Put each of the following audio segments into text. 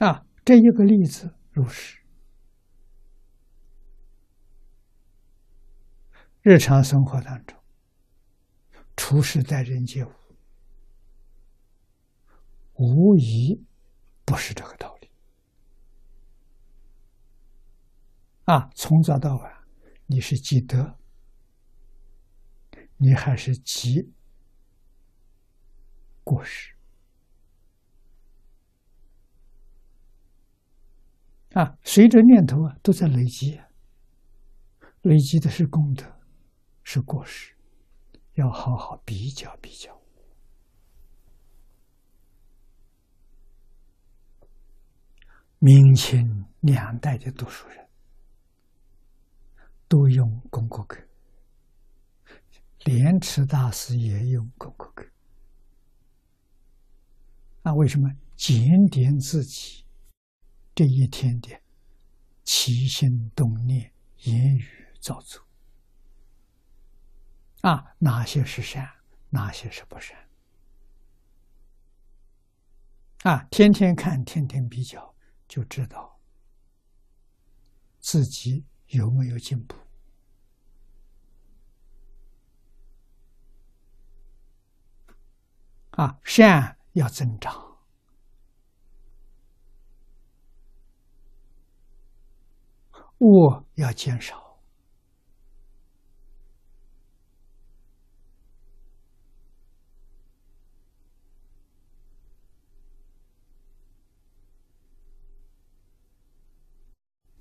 啊，这一个例子如是。日常生活当中，处事待人接物，无疑不是这个道理。啊，从早到晚，你是积德，你还是积过失？啊，随着念头啊，都在累积，累积的是功德。是过失，要好好比较比较。明清两代的读书人都用《功过格》，莲池大师也用《功过格》。那为什么检点自己这一天的起心动念、言语造作？啊，哪些是善，哪些是不善？啊，天天看，天天比较，就知道自己有没有进步。啊，善要增长，恶要减少。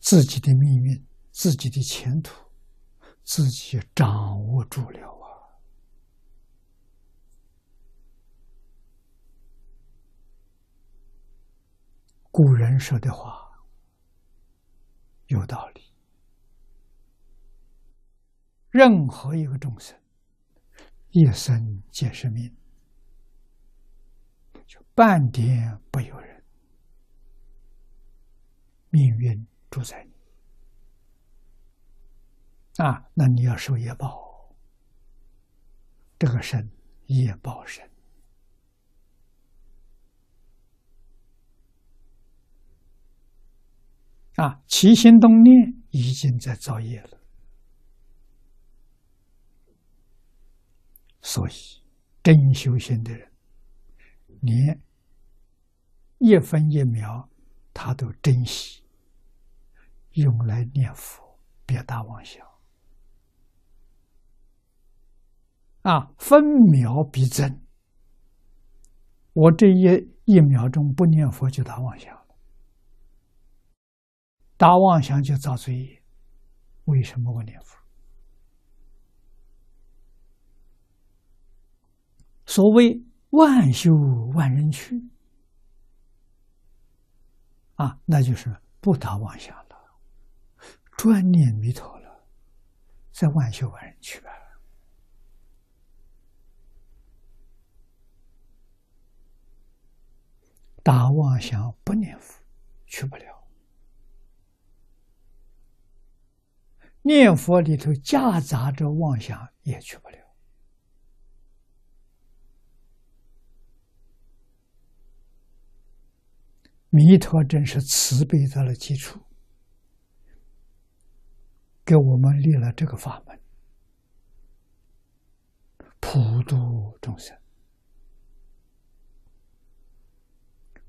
自己的命运，自己的前途，自己掌握住了啊！古人说的话有道理。任何一个众生，一生皆是命，就半点不由人，命运。主宰你啊，那你要受业报，这个身业报身啊，起心动念已经在造业了，所以真修行的人，连一分一秒他都珍惜。用来念佛，别大妄想啊！分秒必争，我这一一秒钟不念佛就打妄想，打妄想就造罪业。为什么我念佛？所谓万修万人去啊，那就是不打妄想了。专念弥陀了，在万修万人去吧。打妄想不念佛，去不了。念佛里头夹杂着妄想，也去不了。弥陀真是慈悲的了基础。给我们立了这个法门，普度众生。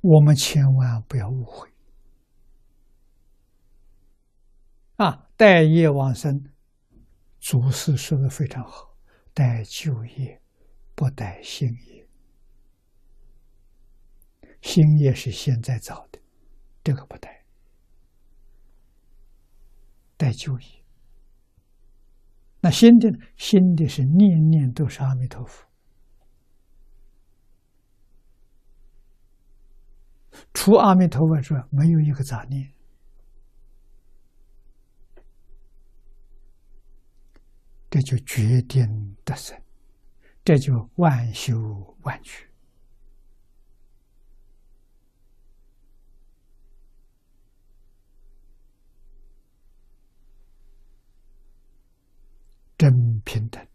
我们千万不要误会待业往生，祖师说的非常好，待旧业，不待新业。新业是现在造的，这个不待，待旧业。那新的新的是念念都是阿弥陀佛，除阿弥陀佛之外，没有一个杂念，这就决定得胜，这就万修万取。真平等，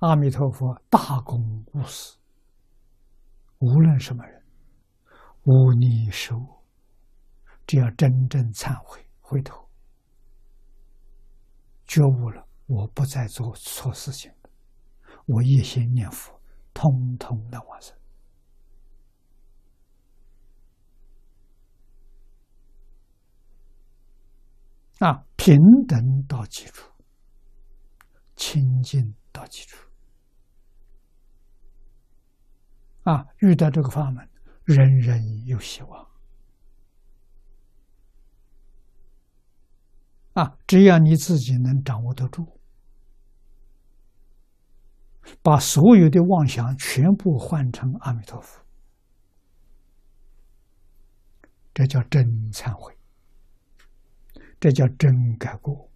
阿弥陀佛大公无私，无论什么人，无逆受，只要真正忏悔、回头、觉悟了，我不再做错事情，我一心念佛，通通的往生。啊，平等到基础，清净到基础。啊，遇到这个法门，人人有希望。啊，只要你自己能掌握得住，把所有的妄想全部换成阿弥陀佛，这叫真忏悔。这叫真改过